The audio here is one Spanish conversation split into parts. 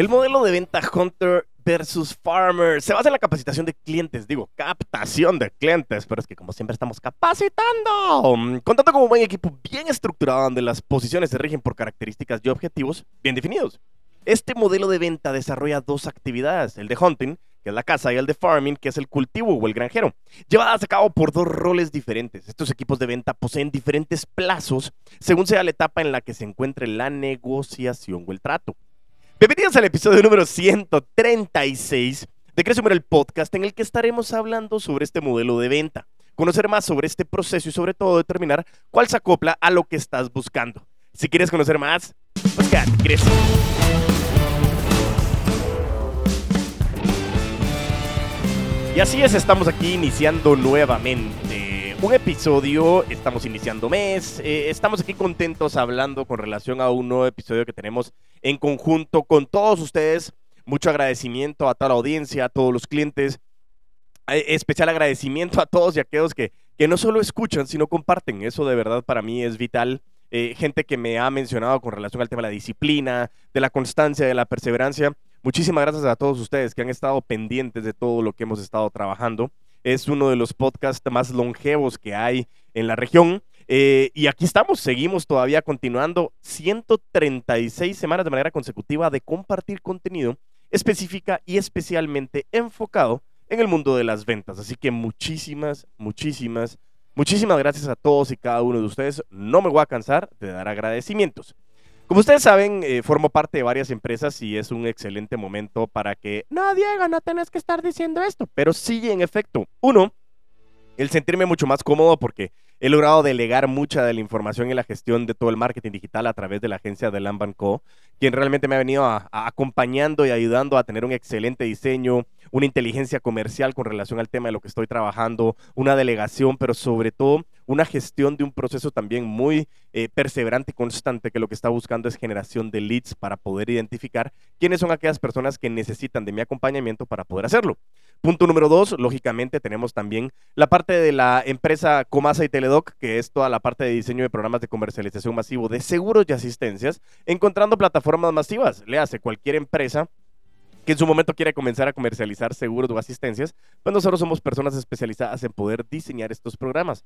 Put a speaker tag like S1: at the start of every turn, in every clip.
S1: El modelo de venta Hunter versus Farmer se basa en la capacitación de clientes, digo, captación de clientes, pero es que como siempre estamos capacitando, contando con un buen equipo bien estructurado donde las posiciones se rigen por características y objetivos bien definidos. Este modelo de venta desarrolla dos actividades, el de hunting, que es la caza, y el de farming, que es el cultivo o el granjero, llevadas a cabo por dos roles diferentes. Estos equipos de venta poseen diferentes plazos según sea la etapa en la que se encuentre la negociación o el trato. Bienvenidos al episodio número 136 de Crece el podcast en el que estaremos hablando sobre este modelo de venta, conocer más sobre este proceso y sobre todo determinar cuál se acopla a lo que estás buscando. Si quieres conocer más, pues quédate, crece. Y así es, estamos aquí iniciando nuevamente un episodio, estamos iniciando mes, eh, estamos aquí contentos hablando con relación a un nuevo episodio que tenemos en conjunto con todos ustedes. Mucho agradecimiento a toda la audiencia, a todos los clientes. Eh, especial agradecimiento a todos y a aquellos que, que no solo escuchan, sino comparten. Eso de verdad para mí es vital. Eh, gente que me ha mencionado con relación al tema de la disciplina, de la constancia, de la perseverancia. Muchísimas gracias a todos ustedes que han estado pendientes de todo lo que hemos estado trabajando. Es uno de los podcasts más longevos que hay en la región. Eh, y aquí estamos, seguimos todavía continuando 136 semanas de manera consecutiva de compartir contenido específica y especialmente enfocado en el mundo de las ventas. Así que muchísimas, muchísimas, muchísimas gracias a todos y cada uno de ustedes. No me voy a cansar de dar agradecimientos. Como ustedes saben, eh, formo parte de varias empresas y es un excelente momento para que, no, Diego, no tenés que estar diciendo esto, pero sí, en efecto, uno, el sentirme mucho más cómodo porque he logrado delegar mucha de la información y la gestión de todo el marketing digital a través de la agencia de Lamban Co., quien realmente me ha venido acompañando y ayudando a tener un excelente diseño, una inteligencia comercial con relación al tema de lo que estoy trabajando, una delegación, pero sobre todo una gestión de un proceso también muy eh, perseverante y constante que lo que está buscando es generación de leads para poder identificar quiénes son aquellas personas que necesitan de mi acompañamiento para poder hacerlo. Punto número dos, lógicamente tenemos también la parte de la empresa Comasa y Teledoc, que es toda la parte de diseño de programas de comercialización masivo de seguros y asistencias, encontrando plataformas masivas. Le hace cualquier empresa que en su momento quiere comenzar a comercializar seguros o asistencias, pues nosotros somos personas especializadas en poder diseñar estos programas.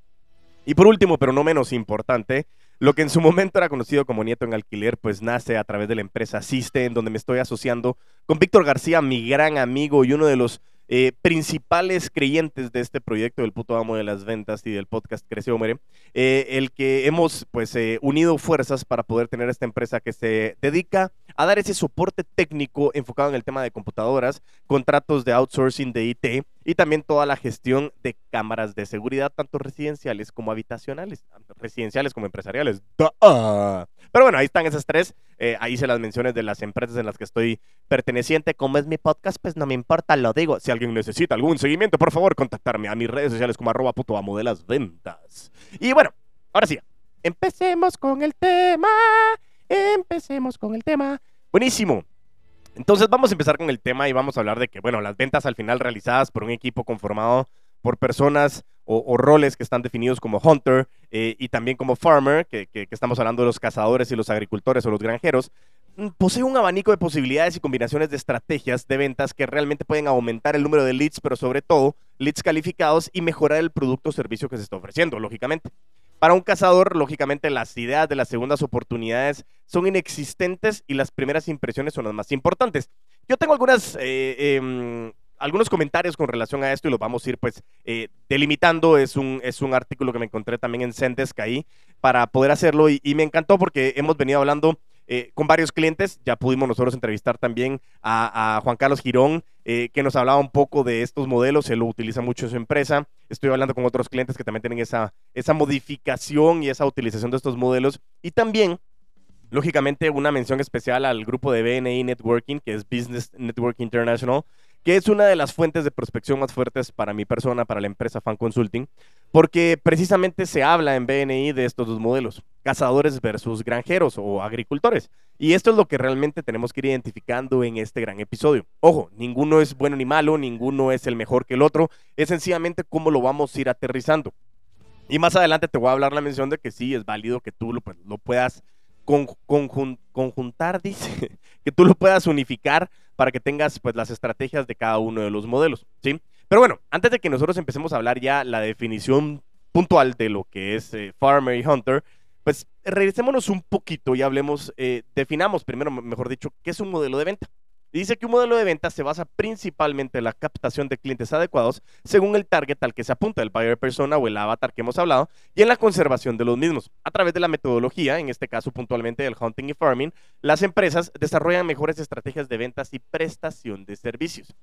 S1: Y por último, pero no menos importante, lo que en su momento era conocido como Nieto en Alquiler, pues nace a través de la empresa Asiste, en donde me estoy asociando con Víctor García, mi gran amigo y uno de los eh, principales creyentes de este proyecto del puto amo de las ventas y del podcast Crece Hombre, eh, el que hemos pues eh, unido fuerzas para poder tener esta empresa que se dedica a dar ese soporte técnico enfocado en el tema de computadoras, contratos de outsourcing de IT y también toda la gestión de cámaras de seguridad, tanto residenciales como habitacionales, residenciales como empresariales. Pero bueno, ahí están esas tres. Eh, ahí se las menciones de las empresas en las que estoy perteneciente. Como es mi podcast, pues no me importa, lo digo. Si alguien necesita algún seguimiento, por favor, contactarme a mis redes sociales como arroba puto amo de las ventas. Y bueno, ahora sí, empecemos con el tema. Empecemos con el tema. Buenísimo. Entonces vamos a empezar con el tema y vamos a hablar de que, bueno, las ventas al final realizadas por un equipo conformado por personas o, roles que están definidos como hunter eh, y también como farmer, que, estamos hablando de los cazadores y los agricultores o los granjeros, mm, posee un abanico de posibilidades y combinaciones de estrategias de ventas que realmente pueden aumentar el número de leads, pero sobre todo leads calificados y mejorar el producto o servicio que se está ofreciendo, lógicamente. Para un cazador, lógicamente, las ideas de las segundas oportunidades son inexistentes y las primeras impresiones son las más importantes. Yo tengo algunas eh, em, algunos comentarios con relación a esto y los vamos a ir pues eh, delimitando. Es un, es un artículo que me encontré también en Sendesk ahí para poder hacerlo y, me encantó porque hemos venido hablando eh, con varios clientes. Ya pudimos nosotros entrevistar también a, Juan Carlos Girón, eh, que nos hablaba un poco de estos modelos. Él lo utiliza mucho en su empresa. Estoy hablando con otros clientes que también tienen esa, esa modificación y esa utilización de estos modelos. Y también lógicamente una mención especial al grupo de BNI Networking, que es Business Network International, que es una de las fuentes de prospección más fuertes para mi persona, para la empresa Fan Consulting, porque precisamente se habla en BNI de estos dos modelos, cazadores versus granjeros o agricultores. Y esto es lo que realmente tenemos que ir identificando en este gran episodio. Ojo, ninguno es bueno ni malo, ninguno es el mejor que el otro, es sencillamente cómo lo vamos a ir aterrizando. Y más adelante te voy a hablar la mención de que sí es válido que tú lo, pues, lo puedas conjuntar, dice, que tú lo puedas unificar para que tengas pues las estrategias de cada uno de los modelos, ¿sí? Pero bueno, antes de que nosotros empecemos a hablar ya la definición puntual de lo que es eh, Farmer y Hunter, pues regresémonos un poquito y hablemos, eh, definamos primero, mejor dicho, qué es un modelo de venta. dice que un modelo de venta se basa principalmente en la captación de clientes adecuados según el target al que se apunta, el buyer persona o el avatar que hemos hablado, y en la conservación de los mismos. A través de la metodología, en este caso puntualmente del hunting y farming, las empresas desarrollan mejores estrategias de ventas y prestación de servicios.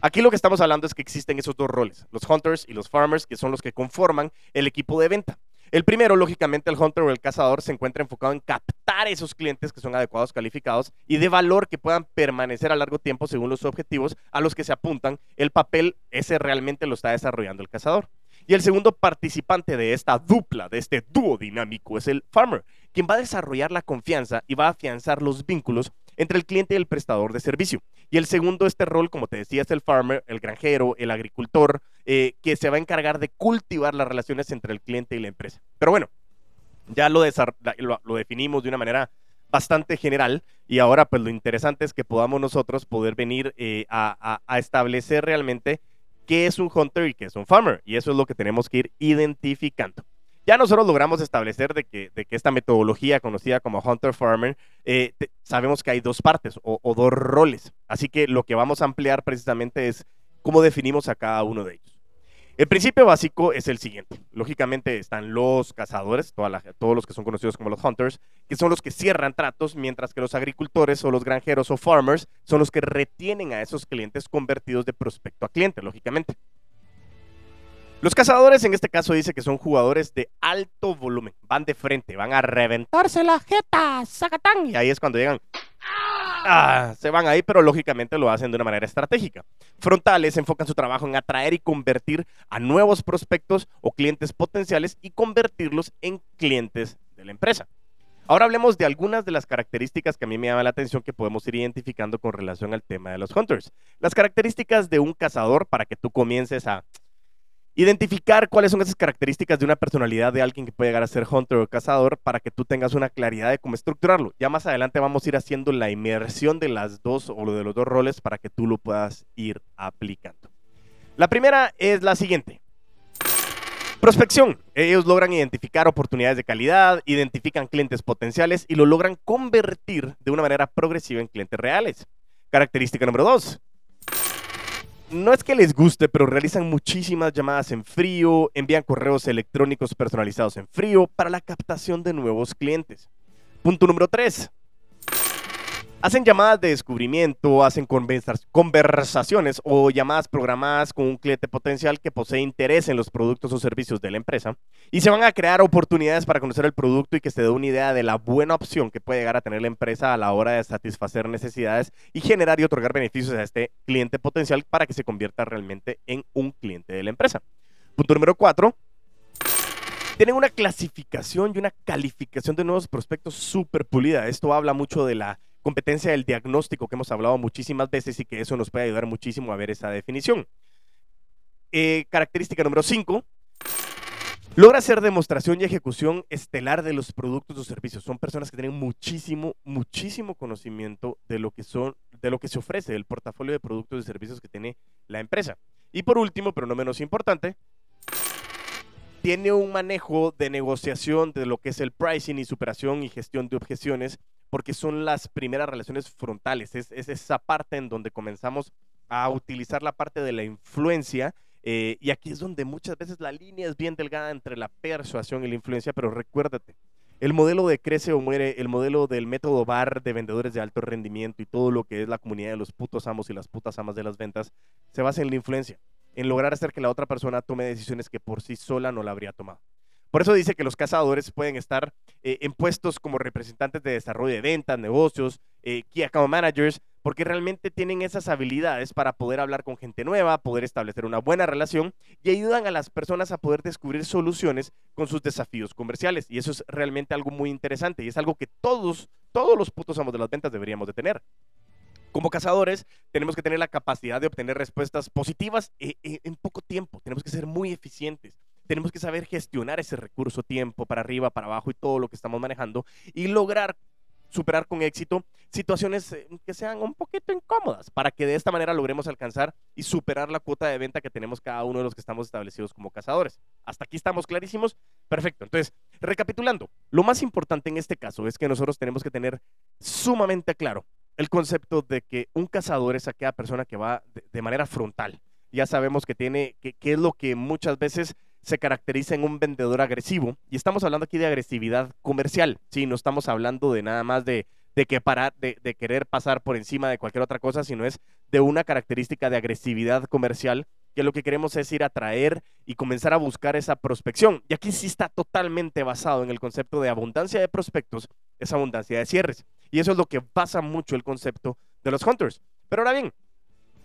S1: Aquí lo que estamos hablando es que existen esos dos roles, los hunters y los farmers, que son los que conforman el equipo de venta. El primero, lógicamente, el hunter o el cazador se encuentra enfocado en captar esos clientes que son adecuados, calificados y de valor que puedan permanecer a largo tiempo según los objetivos a los que se apuntan. El papel ese realmente lo está desarrollando el cazador. Y el segundo participante de esta dupla, de este dúo dinámico, es el farmer, quien va a desarrollar la confianza y va a afianzar los vínculos entre el cliente y el prestador de servicio. Y el segundo, este rol, como te decía, es el farmer, el granjero, el agricultor, eh, que se va a encargar de cultivar las relaciones entre el cliente y la empresa. Pero bueno, ya lo, lo, definimos de una manera bastante general y ahora pues lo interesante es que podamos nosotros poder venir eh, a, establecer realmente qué es un hunter y qué es un farmer y eso es lo que tenemos que ir identificando. Ya nosotros logramos establecer de que, de que esta metodología conocida como Hunter Farmer, eh, sabemos que hay dos partes o, dos roles. Así que lo que vamos a ampliar precisamente es cómo definimos a cada uno de ellos. El principio básico es el siguiente. Lógicamente están los cazadores, todos los que son conocidos como los hunters, que son los que cierran tratos, mientras que los agricultores o los granjeros o farmers son los que retienen a esos clientes convertidos de prospecto a cliente, lógicamente. Los cazadores en este caso dice que son jugadores de alto volumen, van de frente, van a reventarse la jeta, sacatán, y ahí es cuando llegan Ah, se van ahí, pero lógicamente lo hacen de una manera estratégica. Frontales enfocan su trabajo en atraer y convertir a nuevos prospectos o clientes potenciales y convertirlos en clientes de la empresa. Ahora hablemos de algunas de las características que a mí me llama la atención que podemos ir identificando con relación al tema de los hunters. Las características de un cazador para que tú comiences a Identificar cuáles son esas características de una personalidad de alguien que puede llegar a ser hunter o cazador para que tú tengas una claridad de cómo estructurarlo. Ya más adelante vamos a ir haciendo la inmersión de las dos o de los dos roles para que tú lo puedas ir aplicando. La primera es la siguiente. Prospección. Ellos logran identificar oportunidades de calidad, identifican clientes potenciales y lo logran convertir de una manera progresiva en clientes reales. Característica número dos no es que les guste, pero realizan muchísimas llamadas en frío, envían correos electrónicos personalizados en frío para la captación de nuevos clientes. Punto número 3. Hacen llamadas de descubrimiento, hacen conversaciones o llamadas programadas con un cliente potencial que posee interés en los productos o servicios de la empresa y se van a crear oportunidades para conocer el producto y que se dé una idea de la buena opción que puede llegar a tener la empresa a la hora de satisfacer necesidades y generar y otorgar beneficios a este cliente potencial para que se convierta realmente en un cliente de la empresa. Punto número 4 tienen una clasificación y una calificación de nuevos prospectos súper pulida. Esto habla mucho de la competencia del diagnóstico que hemos hablado muchísimas veces y que eso nos puede ayudar muchísimo a ver esa definición. Eh, característica número 5. Logra hacer demostración y ejecución estelar de los productos o servicios. Son personas que tienen muchísimo, muchísimo conocimiento de lo que son, de lo que se ofrece, del portafolio de productos y servicios que tiene la empresa. Y por último, pero no menos importante, tiene un manejo de negociación de lo que es el pricing y superación y gestión de objeciones porque son las primeras relaciones frontales. Es, esa parte en donde comenzamos a utilizar la parte de la influencia. Eh, y aquí es donde muchas veces la línea es bien delgada entre la persuasión y la influencia, pero recuérdate, el modelo de crece o muere, el modelo del método bar de vendedores de alto rendimiento y todo lo que es la comunidad de los putos amos y las putas amas de las ventas, se basa en la influencia, en lograr hacer que la otra persona tome decisiones que por sí sola no la habría tomado. Por eso dice que los cazadores pueden estar eh, en puestos como representantes de desarrollo de ventas, negocios, eh, key account managers, porque realmente tienen esas habilidades para poder hablar con gente nueva, poder establecer una buena relación y ayudan a las personas a poder descubrir soluciones con sus desafíos comerciales. Y eso es realmente algo muy interesante y es algo que todos, todos los putos amos de las ventas deberíamos de tener. Como cazadores, tenemos que tener la capacidad de obtener respuestas positivas eh, en poco tiempo. Tenemos que ser muy eficientes tenemos que saber gestionar ese recurso, tiempo para arriba, para abajo y todo lo que estamos manejando y lograr superar con éxito situaciones eh, que sean un poquito incómodas para que de esta manera logremos alcanzar y superar la cuota de venta que tenemos cada uno de los que estamos establecidos como cazadores. Hasta aquí estamos clarísimos. Perfecto. Entonces, recapitulando, lo más importante en este caso es que nosotros tenemos que tener sumamente claro el concepto de que un cazador es aquella persona que va de, manera frontal. Ya sabemos que tiene, que, que es lo que muchas veces se caracteriza en un vendedor agresivo. Y estamos hablando aquí de agresividad comercial. Sí, no estamos hablando de nada más de, de que parar, de, de, querer pasar por encima de cualquier otra cosa, sino es de una característica de agresividad comercial que lo que queremos es ir a traer y comenzar a buscar esa prospección. Y aquí sí está totalmente basado en el concepto de abundancia de prospectos, es abundancia de cierres. Y eso es lo que basa mucho el concepto de los hunters. Pero ahora bien,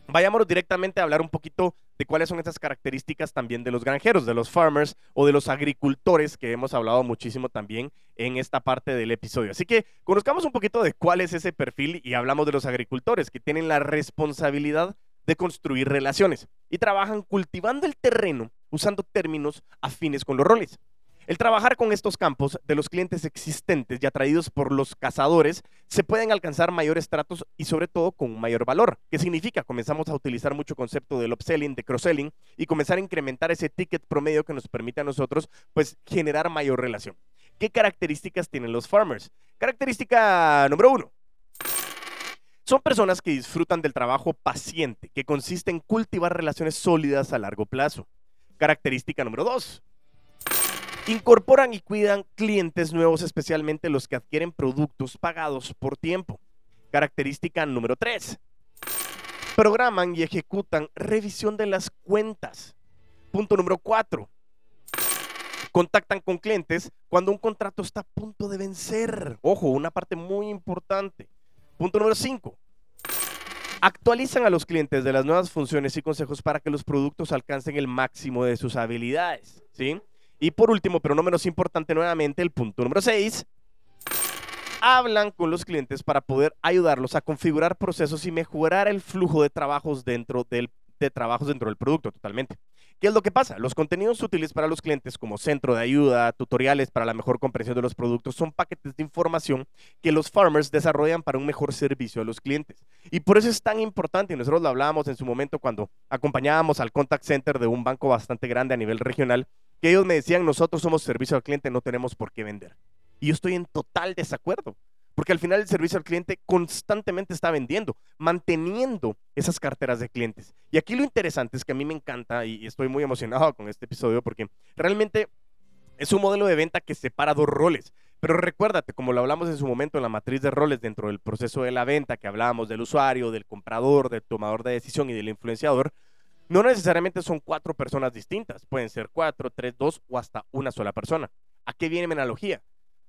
S1: vayámonos directamente a hablar un poquito de cuáles son esas características también de los granjeros, de los farmers o de los agricultores que hemos hablado muchísimo también en esta parte del episodio. Así que conozcamos un poquito de cuál es ese perfil y hablamos de los agricultores que tienen la responsabilidad de construir relaciones y trabajan cultivando el terreno usando términos afines con los roles. El trabajar con estos campos de los clientes existentes y atraídos por los cazadores, se pueden alcanzar mayores tratos y sobre todo con un mayor valor. ¿Qué significa? Comenzamos a utilizar mucho concepto del upselling, de cross-selling y comenzar a incrementar ese ticket promedio que nos permite a nosotros pues generar mayor relación. ¿Qué características tienen los farmers? Característica número uno. Son personas que disfrutan del trabajo paciente, que consiste en cultivar relaciones sólidas a largo plazo. Característica número dos Incorporan y cuidan clientes nuevos, especialmente los que adquieren productos pagados por tiempo. Característica número 3. Programan y ejecutan revisión de las cuentas. Punto número 4. Contactan con clientes cuando un contrato está a punto de vencer. Ojo, una parte muy importante. Punto número 5. Actualizan a los clientes de las nuevas funciones y consejos para que los productos alcancen el máximo de sus habilidades. ¿Sí? Y por último, pero no menos importante nuevamente, el punto número 6. Hablan con los clientes para poder ayudarlos a configurar procesos y mejorar el flujo de trabajos dentro del, de trabajos dentro del producto totalmente. ¿Qué es lo que pasa? Los contenidos útiles para los clientes como centro de ayuda, tutoriales para la mejor comprensión de los productos son paquetes de información que los farmers desarrollan para un mejor servicio a los clientes. Y por eso es tan importante, y nosotros lo hablábamos en su momento cuando acompañábamos al contact center de un banco bastante grande a nivel regional, que ellos me decían, nosotros somos servicio al cliente, no tenemos por qué vender. Y yo estoy en total desacuerdo, porque al final el servicio al cliente constantemente está vendiendo, manteniendo esas carteras de clientes. Y aquí lo interesante es que a mí me encanta y estoy muy emocionado con este episodio porque realmente es un modelo de venta que separa dos roles. Pero recuérdate, como lo hablamos en su momento en la matriz de roles dentro del proceso de la venta, que hablábamos del usuario, del comprador, del tomador de decisión y del influenciador, no necesariamente son cuatro personas distintas, pueden ser cuatro, tres, dos o hasta una sola persona. ¿A qué viene mi analogía?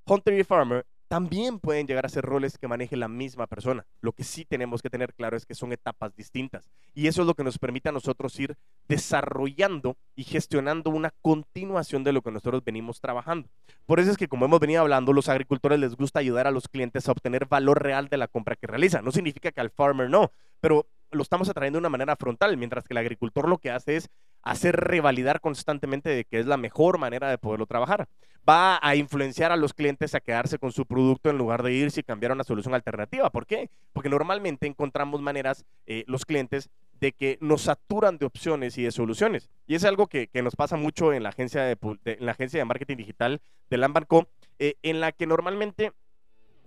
S1: Hunter y Farmer también pueden llegar a ser roles que maneje la misma persona. Lo que sí tenemos que tener claro es que son etapas distintas. Y eso es lo que nos permite a nosotros ir desarrollando y gestionando una continuación de lo que nosotros venimos trabajando. Por eso es que, como hemos venido hablando, los agricultores les gusta ayudar a los clientes a obtener valor real de la compra que realizan. No significa que al farmer no, pero lo estamos atrayendo de una manera frontal, mientras que el agricultor lo que hace es hacer revalidar constantemente de que es la mejor manera de poderlo trabajar. Va a influenciar a los clientes a quedarse con su producto en lugar de irse y cambiar una solución alternativa. ¿Por qué? Porque normalmente encontramos maneras, eh, los clientes, de que nos saturan de opciones y de soluciones. Y es algo que, nos pasa mucho en la agencia de, la agencia de marketing digital de Lambanco, eh, en la que normalmente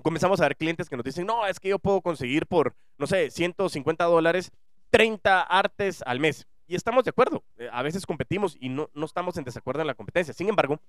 S1: comenzamos a ver clientes que nos dicen, no, es que yo puedo conseguir por, no sé, 150 dólares 30 artes al mes. Y estamos de acuerdo. Eh, a veces competimos y no, no estamos en desacuerdo en la competencia. Sin embargo,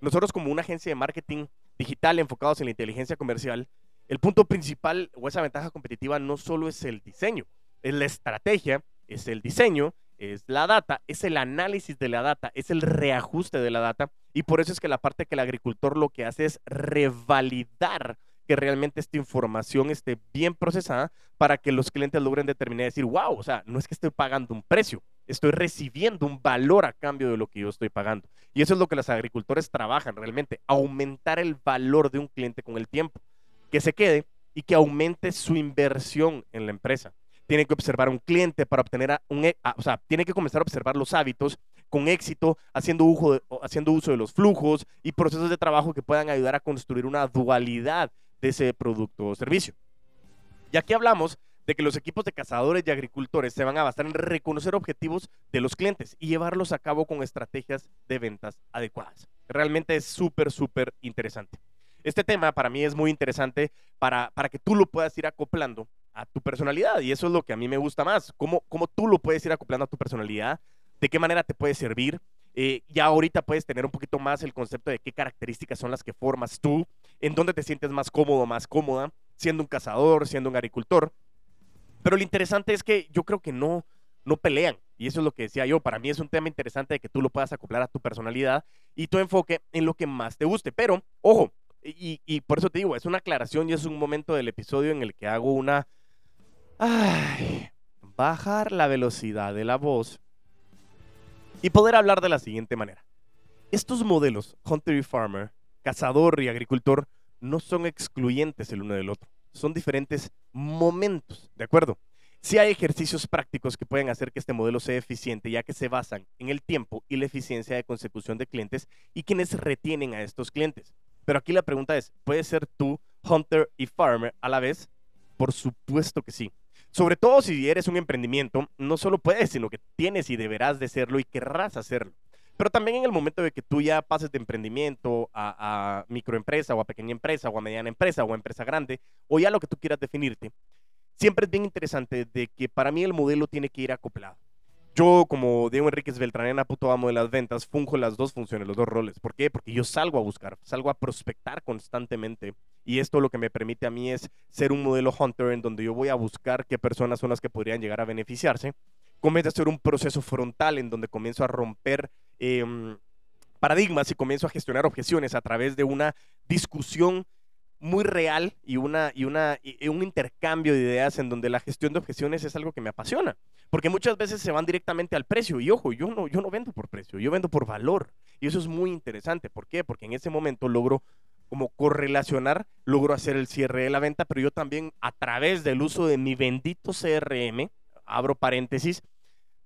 S1: nosotros como una agencia de marketing digital enfocados en la inteligencia comercial, el punto principal o esa ventaja competitiva no solo es el diseño, es la estrategia, es el diseño, es la data, es el análisis de la data, es el reajuste de la data. Y por eso es que la parte que el agricultor lo que hace es revalidar que realmente esta información esté bien procesada para que los clientes logren determinar y decir, wow, o sea, no es que estoy pagando un precio, estoy recibiendo un valor a cambio de lo que yo estoy pagando. Y eso es lo que los agricultores trabajan realmente, aumentar el valor de un cliente con el tiempo, que se quede y que aumente su inversión en la empresa. Tiene que observar un cliente para obtener un, e, o sea, tiene que comenzar a observar los hábitos con éxito, haciendo uso, de, haciendo uso de los flujos y procesos de trabajo que puedan ayudar a construir una dualidad de ese producto o servicio. Y aquí hablamos de que los equipos de cazadores y agricultores se van a basar en reconocer objetivos de los clientes y llevarlos a cabo con estrategias de ventas adecuadas. Realmente es súper, súper interesante. Este tema para mí es muy interesante para, para que tú lo puedas ir acoplando a tu personalidad y eso es lo que a mí me gusta más, cómo, cómo tú lo puedes ir acoplando a tu personalidad, de qué manera te puede servir. Eh, ya ahorita puedes tener un poquito más el concepto de qué características son las que formas tú, en dónde te sientes más cómodo, más cómoda, siendo un cazador, siendo un agricultor. Pero lo interesante es que yo creo que no, no pelean. Y eso es lo que decía yo. Para mí es un tema interesante de que tú lo puedas acoplar a tu personalidad y tu enfoque en lo que más te guste. Pero, ojo, y, por eso te digo, es una aclaración y es un momento del episodio en el que hago una... Ay, bajar la velocidad de la voz y poder hablar de la siguiente manera. Estos modelos, Hunter y Farmer, cazador y agricultor, no son excluyentes el uno del otro son diferentes momentos, ¿de acuerdo? Si hay ejercicios prácticos que pueden hacer que este modelo sea eficiente, ya que se basan en el tiempo y la eficiencia de consecución de clientes y quienes retienen a estos clientes. Pero aquí la pregunta es, ¿puedes ser tú, hunter y farmer a la vez? Por supuesto que sí. Sobre todo si eres un emprendimiento, no solo puedes, sino que tienes y deberás de serlo y querrás hacerlo. Pero también en el momento de que tú ya pases de emprendimiento a, microempresa o a pequeña empresa o a mediana empresa o a empresa grande o ya lo que tú quieras definirte, siempre es bien interesante de que para mí el modelo tiene que ir acoplado. Yo, como Diego Enríquez Beltranena, puto amo de las ventas, funjo las dos funciones, los dos roles. ¿Por qué? Porque yo salgo a buscar, salgo a prospectar constantemente. Y esto lo que me permite a mí es ser un modelo hunter en donde yo voy a buscar qué personas son las que podrían llegar a beneficiarse. Comienza a ser un proceso frontal en donde comienzo a romper Em, paradigmas y comienzo a gestionar objeciones a través de una discusión muy real y, una, y, una, un intercambio de ideas en donde la gestión de objeciones es algo que me apasiona. Porque muchas veces se van directamente al precio. Y ojo, yo no, yo no vendo por precio, yo vendo por valor. Y eso es muy interesante. ¿Por qué? Porque en ese momento logro como correlacionar, logro hacer el cierre de la venta, pero yo también a través del uso de mi bendito CRM, abro paréntesis,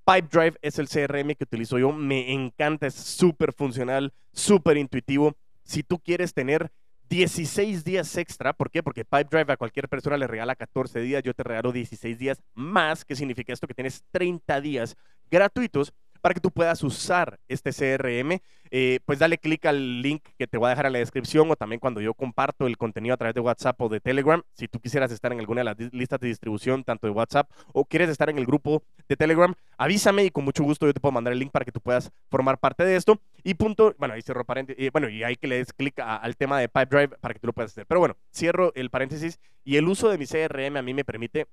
S1: Pipedrive es el CRM que utilizo yo. Me encanta, es súper funcional, súper intuitivo. Si tú quieres tener 16 días extra, ¿por qué? Porque Pipedrive a cualquier persona le regala 14 días, yo te regalo 16 días más, ¿qué significa esto? Que tienes 30 días gratuitos para que tú puedas usar este CRM, eh, pues dale clic al link que te voy a dejar en la descripción o también cuando yo comparto el contenido a través de WhatsApp o de Telegram. Si tú quisieras estar en alguna de las listas de distribución, tanto de WhatsApp o quieres estar en el grupo de Telegram, avísame y con mucho gusto yo te puedo mandar el link para que tú puedas formar parte de esto. Y punto, bueno, ahí cierro paréntesis, bueno, y hay que le des clic al tema de Pipedrive para que tú lo puedas hacer. Pero bueno, cierro el paréntesis y el uso de mi CRM a mí me permite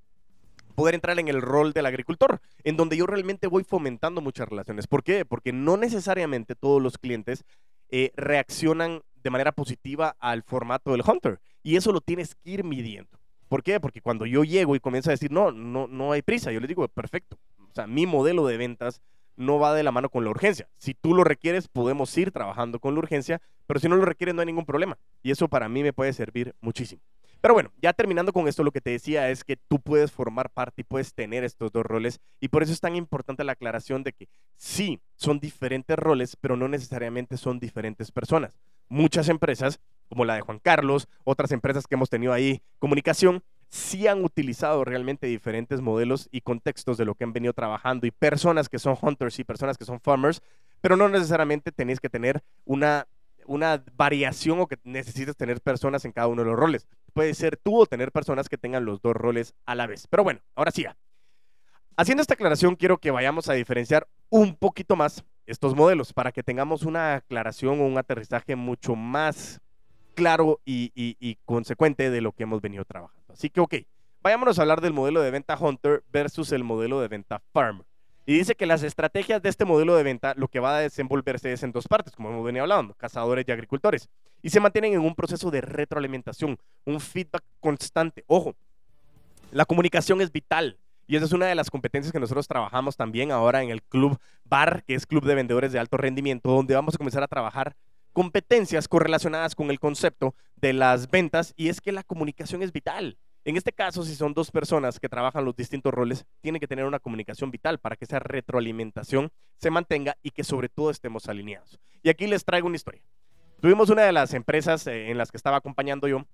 S1: poder entrar en el rol del agricultor, en donde yo realmente voy fomentando muchas relaciones. ¿Por qué? Porque no necesariamente todos los clientes eh, reaccionan de manera positiva al formato del Hunter. Y eso lo tienes que ir midiendo. ¿Por qué? Porque cuando yo llego y comienzo a decir, no, no, no hay prisa, yo les digo, perfecto. O sea, mi modelo de ventas no va de la mano con la urgencia. Si tú lo requieres, podemos ir trabajando con la urgencia, pero si no lo requieres, no hay ningún problema. Y eso para mí me puede servir muchísimo. Pero bueno, ya terminando con esto, lo que te decía es que tú puedes formar parte y puedes tener estos dos roles y por eso es tan importante la aclaración de que sí, son diferentes roles, pero no necesariamente son diferentes personas. Muchas empresas, como la de Juan Carlos, otras empresas que hemos tenido ahí, comunicación, sí han utilizado realmente diferentes modelos y contextos de lo que han venido trabajando y personas que son hunters y personas que son farmers, pero no necesariamente tenéis que tener una una variación o que necesites tener personas en cada uno de los roles. Puede ser tú o tener personas que tengan los dos roles a la vez. Pero bueno, ahora sí. Haciendo esta aclaración, quiero que vayamos a diferenciar un poquito más estos modelos para que tengamos una aclaración o un aterrizaje mucho más claro y, consecuente de lo que hemos venido trabajando. Así que, ok, vayámonos a hablar del modelo de venta Hunter versus el modelo de venta Farm. Y dice que las estrategias de este modelo de venta lo que va a desenvolverse es en dos partes, como hemos venido hablando, cazadores y agricultores. Y se mantienen en un proceso de retroalimentación, un feedback constante. Ojo, la comunicación es vital. Y esa es una de las competencias que nosotros trabajamos también ahora en el Club BAR, que es Club de Vendedores de Alto Rendimiento, donde vamos a comenzar a trabajar competencias correlacionadas con el concepto de las ventas. Y es que la comunicación es vital. En este caso, si son dos personas que trabajan los distintos roles, tienen que tener una comunicación vital para que esa retroalimentación se mantenga y que sobre todo estemos alineados. Y aquí les traigo una historia. Tuvimos una de las empresas eh, en las que estaba acompañando yo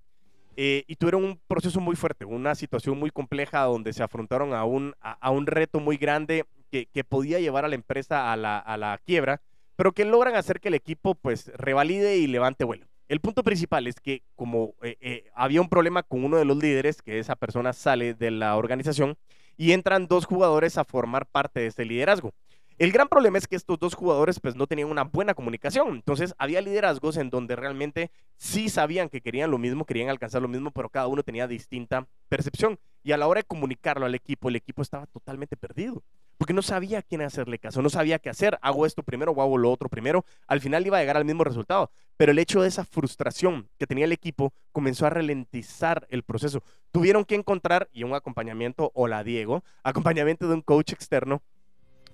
S1: eh, y tuvieron un proceso muy fuerte, una situación muy compleja donde se afrontaron a un, a, un reto muy grande que, que, podía llevar a la empresa a la, a la quiebra, pero que logran hacer que el equipo pues revalide y levante vuelo. El punto principal es que como eh, eh, había un problema con uno de los líderes, que esa persona sale de la organización y entran dos jugadores a formar parte de ese liderazgo. El gran problema es que estos dos jugadores pues no tenían una buena comunicación. Entonces había liderazgos en donde realmente sí sabían que querían lo mismo, querían alcanzar lo mismo, pero cada uno tenía distinta percepción. Y a la hora de comunicarlo al equipo, el equipo estaba totalmente perdido. Porque no sabía quién hacerle caso, no sabía qué hacer. Hago esto primero o hago lo otro primero. Al final iba a llegar al mismo resultado. Pero el hecho de esa frustración que tenía el equipo comenzó a ralentizar el proceso. Tuvieron que encontrar, y un acompañamiento, hola Diego, acompañamiento de un coach externo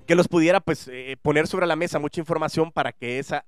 S1: que los pudiera pues eh, poner sobre la mesa mucha información para que esa,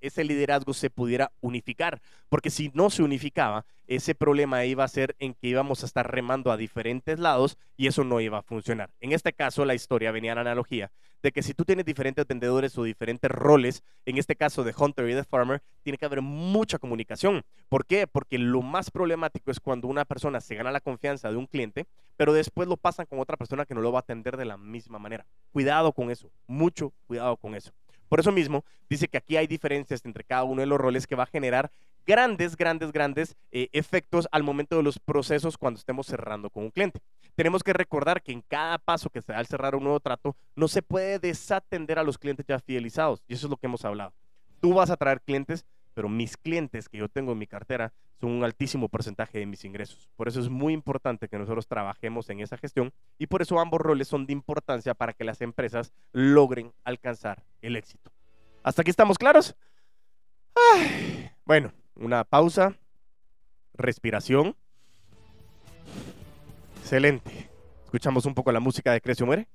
S1: ese liderazgo se pudiera unificar, porque si no se unificaba, ese problema iba a ser en que íbamos a estar remando a diferentes lados y eso no iba a funcionar. En este caso, la historia venía la analogía de que si tú tienes diferentes vendedores o diferentes roles, en este caso de Hunter y de Farmer, tiene que haber mucha comunicación. ¿Por qué? Porque lo más problemático es cuando una persona se gana la confianza de un cliente, pero después lo pasan con otra persona que no lo va a atender de la misma manera. Cuidado con eso, mucho cuidado con eso. Por eso mismo, dice que aquí hay diferencias entre cada uno de los roles que va a generar grandes, grandes, grandes eh, efectos al momento de los procesos cuando estemos cerrando con un cliente. Tenemos que recordar que en cada paso que se da al cerrar un nuevo trato, no se puede desatender a los clientes ya fidelizados. Y eso es lo que hemos hablado. Tú vas a traer clientes, pero mis clientes que yo tengo en mi cartera son un altísimo porcentaje de mis ingresos. Por eso es muy importante que nosotros trabajemos en esa gestión y por eso ambos roles son de importancia para que las empresas logren alcanzar el éxito. ¿Hasta aquí estamos claros? bueno, una pausa, respiración. Excelente. Escuchamos un poco la música de Crecio Muere.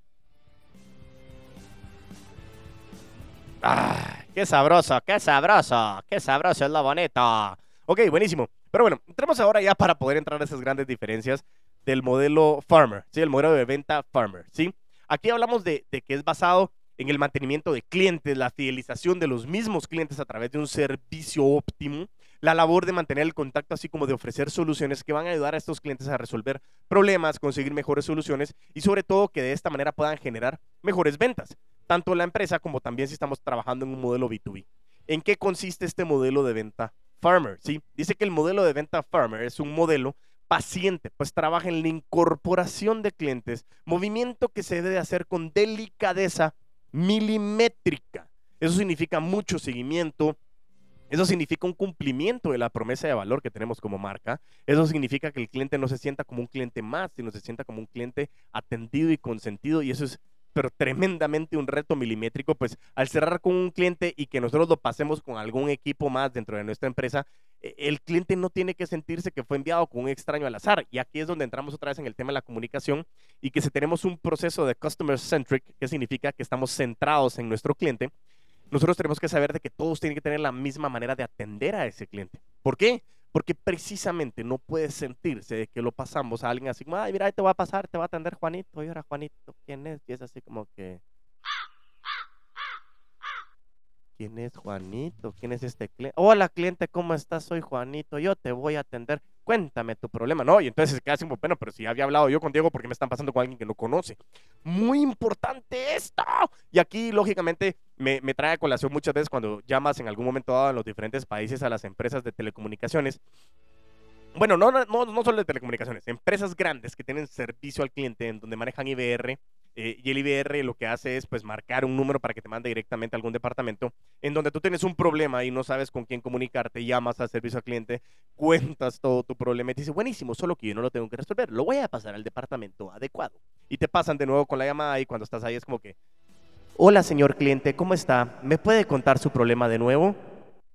S1: ¡Ah! ¡Qué sabroso! ¡Qué sabroso! ¡Qué sabroso es lo bonito! Ok, buenísimo. Pero bueno, entremos ahora ya para poder entrar a esas grandes diferencias del modelo Farmer, ¿sí? El modelo de venta Farmer, ¿sí? Aquí hablamos de, de que es basado en el mantenimiento de clientes, la fidelización de los mismos clientes a través de un servicio óptimo, la labor de mantener el contacto, así como de ofrecer soluciones que van a ayudar a estos clientes a resolver problemas, conseguir mejores soluciones y sobre todo que de esta manera puedan generar mejores ventas tanto la empresa como también si estamos trabajando en un modelo B2B. ¿En qué consiste este modelo de venta Farmer? ¿sí? Dice que el modelo de venta Farmer es un modelo paciente, pues trabaja en la incorporación de clientes, movimiento que se debe hacer con delicadeza milimétrica. Eso significa mucho seguimiento, eso significa un cumplimiento de la promesa de valor que tenemos como marca. Eso significa que el cliente no se sienta como un cliente más, sino se sienta como un cliente atendido y consentido. Y eso es pero tremendamente un reto milimétrico, pues al cerrar con un cliente y que nosotros lo pasemos con algún equipo más dentro de nuestra empresa, e, el cliente no tiene que sentirse que fue enviado con un extraño al azar. Y aquí es donde entramos otra vez en el tema de la comunicación y que si tenemos un proceso de customer centric, que significa que estamos centrados en nuestro cliente, nosotros tenemos que saber de que todos tienen que tener la misma manera de atender a ese cliente. ¿Por qué? Porque precisamente no puede sentirse de que lo pasamos a alguien así como, ay, mira, te va a pasar, te va a atender Juanito. Y ahora, Juanito, ¿quién es? Y es así como que... ¿Quién es Juanito? ¿Quién es este cliente? Hola, cliente, ¿cómo estás? Soy Juanito, yo te voy a atender. Cuéntame tu problema. No, y entonces se queda así como, bueno, pero si había hablado yo con Diego, ¿por qué me están pasando con alguien que no conoce? Muy importante esto. Y aquí, lógicamente, me, me trae a colación muchas veces cuando llamas en algún momento dado en los diferentes países a las empresas de telecomunicaciones bueno, no, no, no solo de telecomunicaciones, empresas grandes que tienen servicio al cliente en donde manejan IBR eh, y el IBR lo que hace es pues marcar un número para que te mande directamente a algún departamento en donde tú tienes un problema y no sabes con quién comunicarte, llamas al servicio al cliente, cuentas todo tu problema y te dice, buenísimo, solo que yo no lo tengo que resolver, lo voy a pasar al departamento adecuado. Y te pasan de nuevo con la llamada y cuando estás ahí es como que, hola señor cliente, ¿cómo está? ¿Me puede contar su problema de nuevo?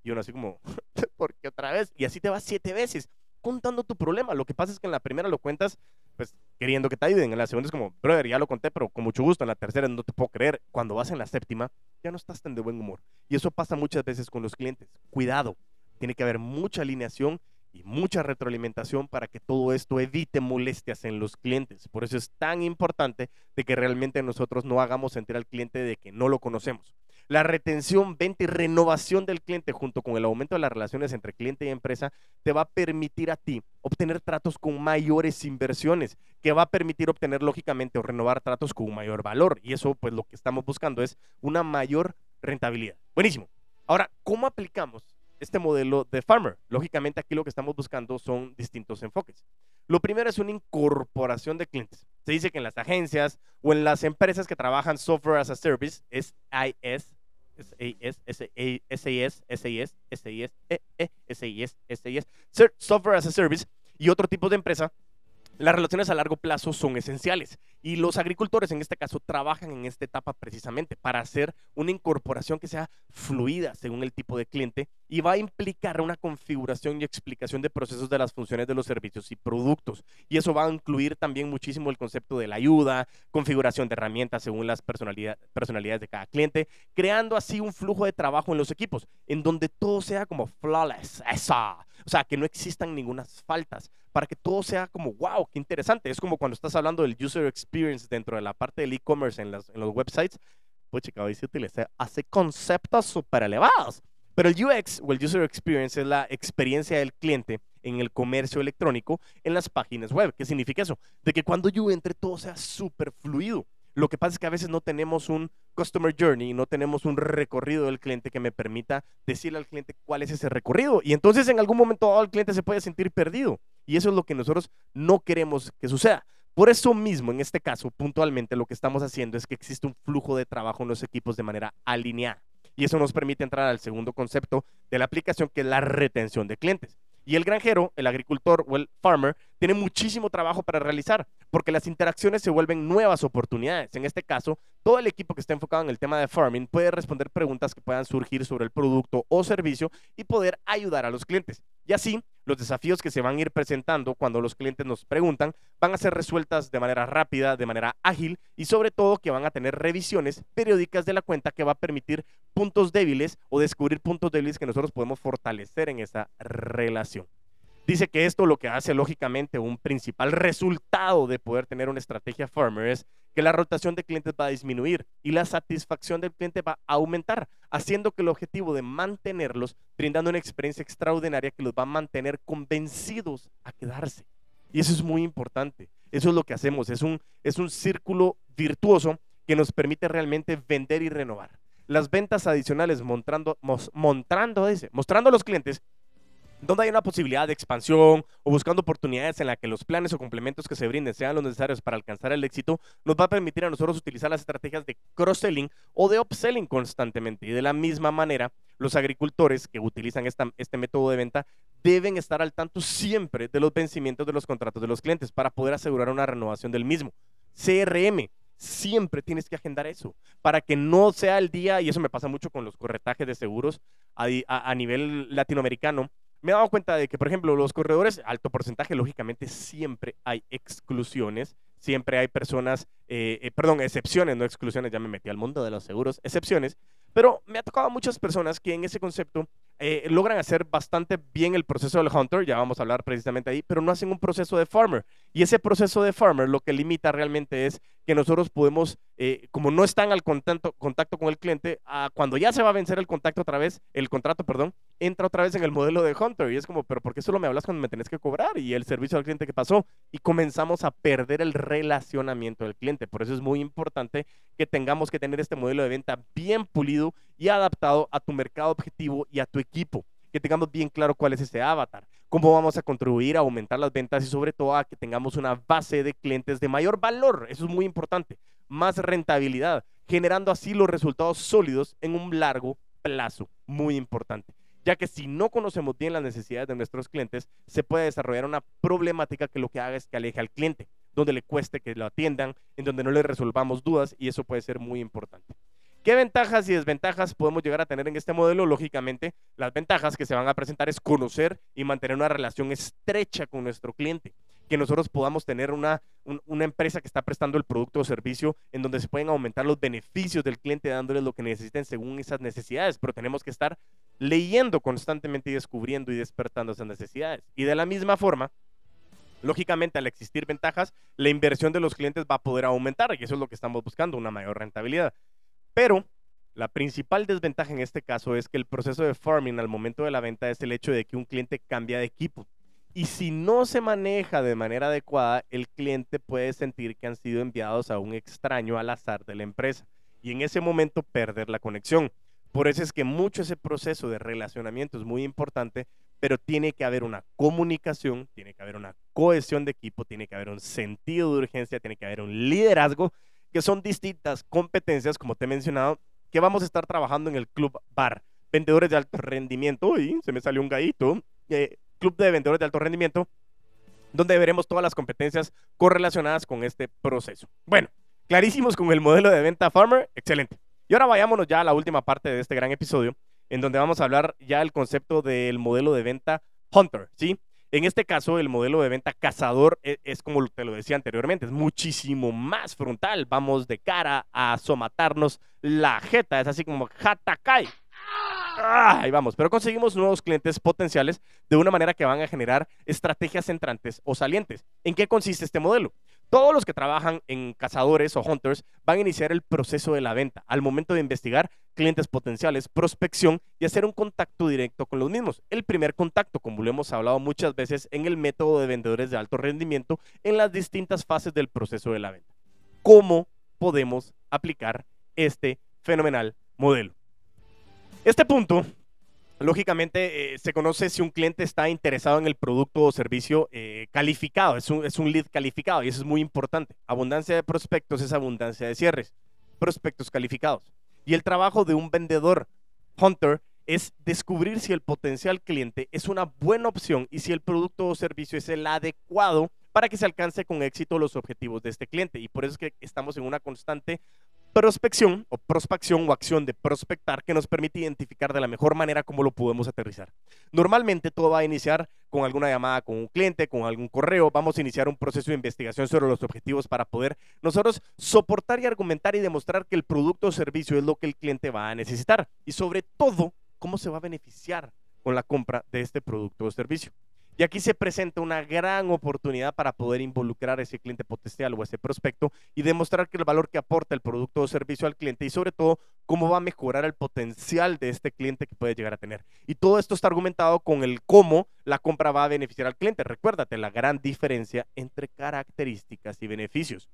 S1: Y uno así como, ¿por qué otra vez? Y así te vas siete veces contando tu problema. Lo que pasa es que en la primera lo cuentas, pues queriendo que te ayuden. En la segunda es como, brother, ya lo conté, pero con mucho gusto. En la tercera no te puedo creer. Cuando vas en la séptima, ya no estás tan de buen humor. Y eso pasa muchas veces con los clientes. Cuidado, tiene que haber mucha alineación y mucha retroalimentación para que todo esto evite molestias en los clientes. Por eso es tan importante de que realmente nosotros no hagamos sentir al cliente de que no lo conocemos. La retención, venta y renovación del cliente junto con el aumento de las relaciones entre cliente y empresa te va a permitir a ti obtener tratos con mayores inversiones, que va a permitir obtener lógicamente o renovar tratos con un mayor valor. Y eso pues lo que estamos buscando es una mayor rentabilidad. Buenísimo. Ahora, ¿cómo aplicamos este modelo de Farmer? Lógicamente aquí lo que estamos buscando son distintos enfoques. Lo primero es una incorporación de clientes. Se dice que en las agencias o en las empresas que trabajan software as a service, es IS, SIS, SIS, SIS, SIS, SIS, SIS, software as a service y otro tipo de empresa, las relaciones a largo plazo son esenciales y los agricultores en este caso trabajan en esta etapa precisamente para hacer una incorporación que sea fluida según el tipo de cliente y va a implicar una configuración y explicación de procesos de las funciones de los servicios y productos. Y eso va a incluir también muchísimo el concepto de la ayuda, configuración de herramientas según las personalidades de cada cliente, creando así un flujo de trabajo en los equipos en donde todo sea como flawless. Esa. O sea, que no existan ninguna faltas para que todo sea como, wow, qué interesante. Es como cuando estás hablando del user experience dentro de la parte del e-commerce en, en, los websites. Pues chica, hoy se utiliza, hace conceptos súper elevados. Pero el UX o el user experience es la experiencia del cliente en el comercio electrónico en las páginas web. ¿Qué significa eso? De que cuando yo entre todo sea súper fluido. Lo que pasa es que a veces no tenemos un customer journey, no tenemos un recorrido del cliente que me permita decirle al cliente cuál es ese recorrido. Y entonces en algún momento dado el cliente se puede sentir perdido. Y eso es lo que nosotros no queremos que suceda. Por eso mismo, en este caso, puntualmente, lo que estamos haciendo es que existe un flujo de trabajo en los equipos de manera alineada. Y eso nos permite entrar al segundo concepto de la aplicación, que es la retención de clientes. Y el granjero, el agricultor o el farmer tiene muchísimo trabajo para realizar, porque las interacciones se vuelven nuevas oportunidades. En este caso, todo el equipo que está enfocado en el tema de farming puede responder preguntas que puedan surgir sobre el producto o servicio y poder ayudar a los clientes. Y así, los desafíos que se van a ir presentando cuando los clientes nos preguntan van a ser resueltas de manera rápida, de manera ágil y sobre todo que van a tener revisiones periódicas de la cuenta que va a permitir puntos débiles o descubrir puntos débiles que nosotros podemos fortalecer en esa relación. Dice que esto lo que hace lógicamente un principal resultado de poder tener una estrategia farmer es que la rotación de clientes va a disminuir y la satisfacción del cliente va a aumentar, haciendo que el objetivo de mantenerlos, brindando una experiencia extraordinaria que los va a mantener convencidos a quedarse. Y eso es muy importante. Eso es lo que hacemos. Es un, es un círculo virtuoso que nos permite realmente vender y renovar. Las ventas adicionales mostrando, mostrando, mostrando a los clientes donde hay una posibilidad de expansión o buscando oportunidades en la que los planes o complementos que se brinden sean los necesarios para alcanzar el éxito, nos va a permitir a nosotros utilizar las estrategias de cross-selling o de upselling constantemente. Y de la misma manera, los agricultores que utilizan este método de venta deben estar al tanto siempre de los vencimientos de los contratos de los clientes para poder asegurar una renovación del mismo. CRM, siempre tienes que agendar eso para que no sea el día, y eso me pasa mucho con los corretajes de seguros a nivel latinoamericano, me he dado cuenta de que, por ejemplo, los corredores, alto porcentaje, lógicamente, siempre hay exclusiones, siempre hay personas, eh, eh, perdón, excepciones, no exclusiones, ya me metí al mundo de los seguros, excepciones, pero me ha tocado a muchas personas que en ese concepto eh, logran hacer bastante bien el proceso del hunter, ya vamos a hablar precisamente ahí, pero no hacen un proceso de farmer. Y ese proceso de farmer lo que limita realmente es que nosotros podemos, como no están al contacto, contacto con el cliente, cuando ya se va a vencer el contacto otra vez, el contrato, perdón, entra otra vez en el modelo de hunter y es como, pero ¿por qué solo me hablas cuando me tenés que cobrar? Y el servicio al cliente que pasó. Y comenzamos a perder el relacionamiento del cliente. Por eso es muy importante que tengamos que tener este modelo de venta bien pulido y adaptado a tu mercado objetivo y a tu equipo. Que tengamos bien claro cuál es ese avatar, cómo vamos a contribuir a aumentar las ventas y sobre todo a que tengamos una base de clientes de mayor valor. Eso es muy importante. Más rentabilidad, generando así los resultados sólidos en un largo plazo. Muy importante ya que si no conocemos bien las necesidades de nuestros clientes, se puede desarrollar una problemática que lo que haga es que aleje al cliente, donde le cueste que lo atiendan, en donde no le resolvamos dudas y eso puede ser muy importante. ¿Qué ventajas y desventajas podemos llegar a tener en este modelo? Lógicamente, las ventajas que se van a presentar es conocer y mantener una relación estrecha con nuestro cliente que nosotros podamos tener una, una empresa que está prestando el producto o servicio en donde se pueden aumentar los beneficios del cliente dándoles lo que necesiten según esas necesidades, pero tenemos que estar leyendo constantemente y descubriendo y despertando esas necesidades. Y de la misma forma, lógicamente al existir ventajas, la inversión de los clientes va a poder aumentar y eso es lo que estamos buscando, una mayor rentabilidad. Pero La principal desventaja en este caso es que el proceso de farming al momento de la venta es el hecho de que un cliente cambia de equipo. Y si no se maneja de manera adecuada, el cliente puede sentir que han sido enviados a un extraño al azar de la empresa y en ese momento perder la conexión. Por eso es que mucho ese proceso de relacionamiento es muy importante, pero tiene que haber una comunicación, tiene que haber una cohesión de equipo, tiene que haber un sentido de urgencia, tiene que haber un liderazgo, que son distintas competencias, como te he mencionado, que vamos a estar trabajando en el Club Bar. Vendedores de alto rendimiento, uy, se me salió un gallito, eh, Club de Vendedores de Alto Rendimiento, donde veremos todas las competencias correlacionadas con este proceso. Bueno, clarísimos con el modelo de venta Farmer, excelente. Y ahora vayámonos ya a la última parte de este gran episodio, en donde vamos a hablar ya el concepto del modelo de venta Hunter, ¿sí? En este caso, el modelo de venta cazador es, es, como te lo decía anteriormente, es muchísimo más frontal. Vamos de cara a somatarnos la jeta, es así como jatakai. Ah, ahí vamos, pero conseguimos nuevos clientes potenciales de una manera que van a generar estrategias entrantes o salientes. ¿En qué consiste este modelo? Todos los que trabajan en cazadores o hunters van a iniciar el proceso de la venta al momento de investigar clientes potenciales, prospección y hacer un contacto directo con los mismos. El primer contacto, como lo hemos hablado muchas veces en el método de vendedores de alto rendimiento en las distintas fases del proceso de la venta. ¿Cómo podemos aplicar este fenomenal modelo? Este punto lógicamente eh, se conoce si un cliente está interesado en el producto o servicio eh, calificado, es un, es un lead calificado y eso es muy importante. Abundancia de prospectos es abundancia de cierres, prospectos calificados. Y el trabajo de un vendedor hunter es descubrir si el potencial cliente es una buena opción y si el producto o servicio es el adecuado para que se alcance con éxito los objetivos de este cliente. Y por eso es que estamos en una constante prospección o prospección o acción de prospectar que nos permite identificar de la mejor manera cómo lo podemos aterrizar. Normalmente todo va a iniciar con alguna llamada con un cliente, con algún correo, vamos a iniciar un proceso de investigación sobre los objetivos para poder nosotros soportar y argumentar y demostrar que el producto o servicio es lo que el cliente va a necesitar y sobre todo cómo se va a beneficiar con la compra de este producto o servicio. Y aquí se presenta una gran oportunidad para poder involucrar a ese cliente potencial o ese prospecto y demostrar que el valor que aporta el producto o servicio al cliente y sobre todo cómo va a mejorar el potencial de este cliente que puede llegar a tener. Y todo esto está argumentado con el cómo la compra va a beneficiar al cliente. Recuérdate la gran diferencia entre características y beneficios.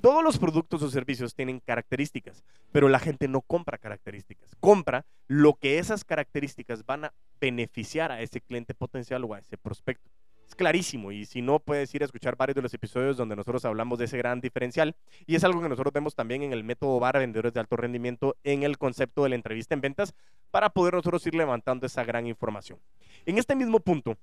S1: Todos los productos o servicios tienen características, pero la gente no compra características. Compra lo que esas características van a beneficiar a ese cliente potencial o a ese prospecto. Es clarísimo y si no puedes ir a escuchar varios de los episodios donde nosotros hablamos de ese gran diferencial y es algo que nosotros vemos también en el método VAR Vendedores de Alto Rendimiento en el concepto de la entrevista en ventas para poder nosotros ir levantando esa gran información. En este mismo punto,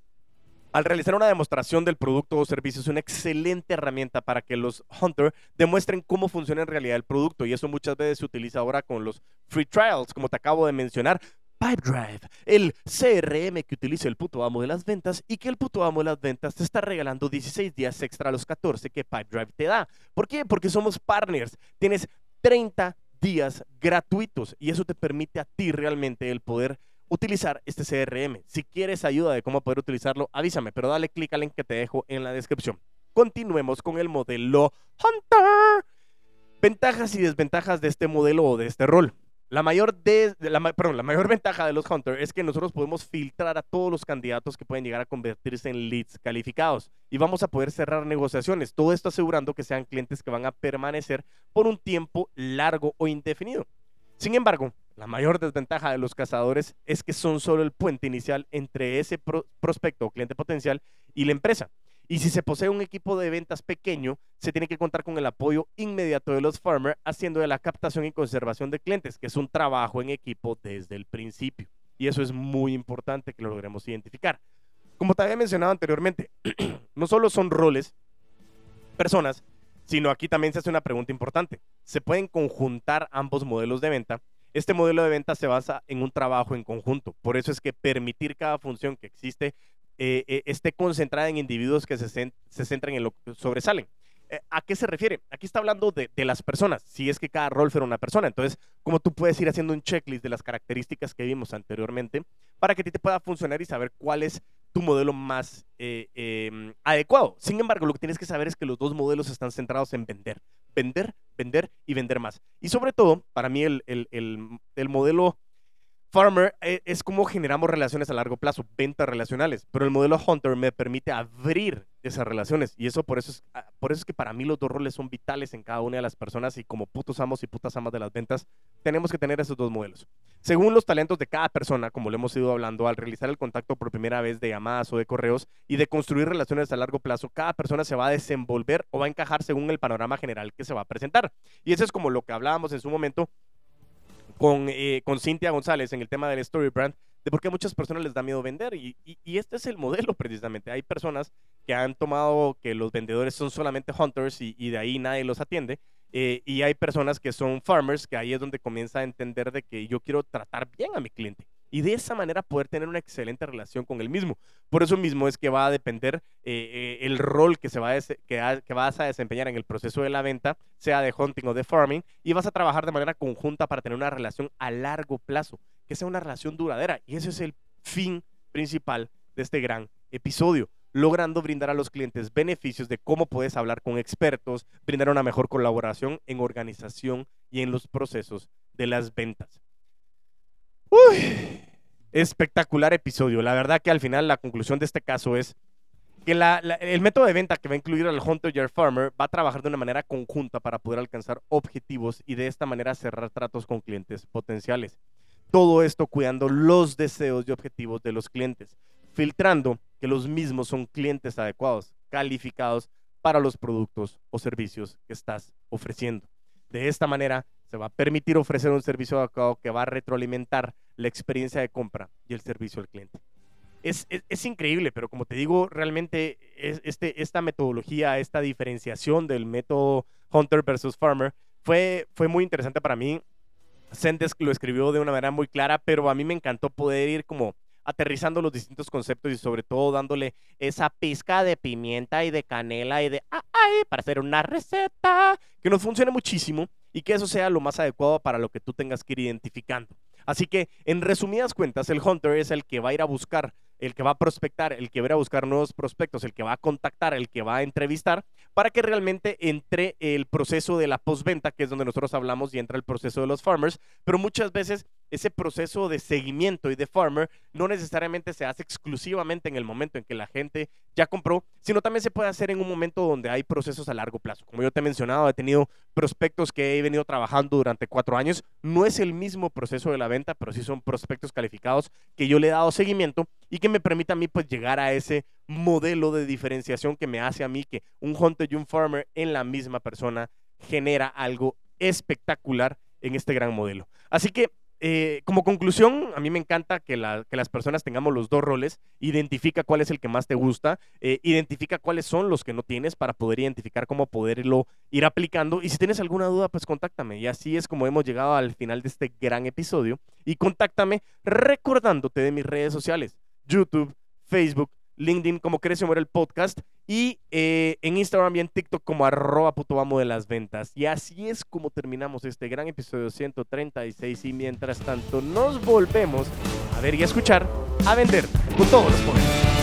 S1: al realizar una demostración del producto o servicio es una excelente herramienta para que los hunters demuestren cómo funciona en realidad el producto y eso muchas veces se utiliza ahora con los free trials, como te acabo de mencionar. Pipedrive, el CRM que utiliza el puto amo de las ventas y que el puto amo de las ventas te está regalando 16 días extra a los 14 que Pipedrive te da. ¿Por qué? Porque somos partners. Tienes 30 días gratuitos y eso te permite a ti realmente el poder utilizar este CRM. Si quieres ayuda de cómo poder utilizarlo, avísame, pero dale clic al link que te dejo en la descripción. Continuemos con el modelo Hunter. Ventajas y desventajas de este modelo o de este rol. La mayor, de, la, la mayor ventaja de los Hunter es que nosotros podemos filtrar a todos los candidatos que pueden llegar a convertirse en leads calificados y vamos a poder cerrar negociaciones. Todo esto asegurando que sean clientes que van a permanecer por un tiempo largo o indefinido. Sin embargo, la mayor desventaja de los cazadores es que son solo el puente inicial entre ese prospecto o cliente potencial y la empresa. Y si se posee un equipo de ventas pequeño, se tiene que contar con el apoyo inmediato de los farmers, haciendo de la captación y conservación de clientes, que es un trabajo en equipo desde el principio. Y eso es muy importante que lo logremos identificar. Como te había mencionado anteriormente, no solo son roles, personas, sino aquí también se hace una pregunta importante. ¿Se pueden conjuntar ambos modelos de venta? Este modelo de venta se basa en un trabajo en conjunto. Por eso es que permitir cada función que existe eh, eh, esté concentrada en individuos que se, se centran en lo que sobresalen. Eh, ¿A qué se refiere? Aquí está hablando de, las personas, si es que cada rol fuera una persona. Entonces, como tú puedes ir haciendo un checklist de las características que vimos anteriormente para que a ti te pueda funcionar y saber cuál es tu modelo más em, adecuado. Sin embargo, lo que tienes que saber es que los dos modelos están centrados en vender vender, vender y vender más. Y sobre todo, para mí el, el, el, el modelo Farmer eh, es como generamos relaciones a largo plazo, ventas relacionales, pero el modelo Hunter me permite abrir esas relaciones y eso por eso es ah, por eso es que para mí los dos roles son vitales en cada una de las personas y como putos amos y putas amas de las ventas tenemos que tener esos dos modelos. Según los talentos de cada persona, como lo hemos ido hablando, al realizar el contacto por primera vez de llamadas o de correos y de construir relaciones a largo plazo, cada persona se va a desenvolver o va a encajar según el panorama general que se va a presentar. Y eso es como lo que hablábamos en su momento con, eh, Cintia González en el tema del Story Brand, de por qué a muchas personas les da miedo vender. Y, este es el modelo precisamente. Hay personas que han tomado que los vendedores son solamente hunters y, y de ahí nadie los atiende. Eh, y hay personas que son farmers, que ahí es donde comienza a entender de que yo quiero tratar bien a mi cliente y de esa manera poder tener una excelente relación con el mismo. Por eso mismo es que va a depender eh, el rol que, se va que, que, vas a desempeñar en el proceso de la venta, sea de hunting o de farming, y vas a trabajar de manera conjunta para tener una relación a largo plazo, que sea una relación duradera. Y ese es el fin principal de este gran episodio logrando brindar a los clientes beneficios de cómo puedes hablar con expertos, brindar una mejor colaboración en organización y en los procesos de las ventas. Uy, espectacular episodio. La verdad que al final la conclusión de este caso es que el método de venta que va a incluir al Hunter y al Farmer va a trabajar de una manera conjunta para poder alcanzar objetivos y de esta manera cerrar tratos con clientes potenciales. Todo esto cuidando los deseos y objetivos de los clientes, filtrando que los mismos son clientes adecuados, calificados para los productos o servicios que estás ofreciendo. De esta manera, se va a permitir ofrecer un servicio adecuado que va a retroalimentar la experiencia de compra y el servicio al cliente. Es, es, increíble, pero como te digo, realmente este, esta metodología, esta diferenciación del método Hunter versus Farmer fue, fue muy interesante para mí. Sendesk lo escribió de una manera muy clara, pero a mí me encantó poder ir como aterrizando los distintos conceptos y sobre todo dándole esa pizca de pimienta y de canela y de ay para hacer una receta que nos funcione muchísimo y que eso sea lo más adecuado para lo que tú tengas que ir identificando. Así que, en resumidas cuentas, el hunter es el que va a ir a buscar el que va a prospectar, el que va a buscar nuevos prospectos, el que va a contactar, el que va a entrevistar, para que realmente entre el proceso de la postventa, que es donde nosotros hablamos, y entra el proceso de los farmers, pero muchas veces ese proceso de seguimiento y de farmer no necesariamente se hace exclusivamente en el momento en que la gente ya compró, sino también se puede hacer en un momento donde hay procesos a largo plazo. Como yo te he mencionado, he tenido prospectos que he venido trabajando durante cuatro años. No es el mismo proceso de la venta, pero sí son prospectos calificados que yo le he dado seguimiento y que me permita a mí pues llegar a ese modelo de diferenciación que me hace a mí que un hunter y un farmer en la misma persona genera algo espectacular en este gran modelo. Así que eh, como conclusión, a mí me encanta que, las personas tengamos los dos roles. Identifica cuál es el que más te gusta, eh, identifica cuáles son los que no tienes para poder identificar cómo poderlo ir aplicando. Y si tienes alguna duda, pues contáctame. Y así es como hemos llegado al final de este gran episodio. Y contáctame recordándote de mis redes sociales. YouTube, Facebook, LinkedIn como Crece Muere el Podcast y eh, en Instagram y en TikTok como arroba puto amo de las ventas. Y así es como terminamos este gran episodio 136 y mientras tanto nos volvemos a ver y a escuchar a vender con todos los poderes.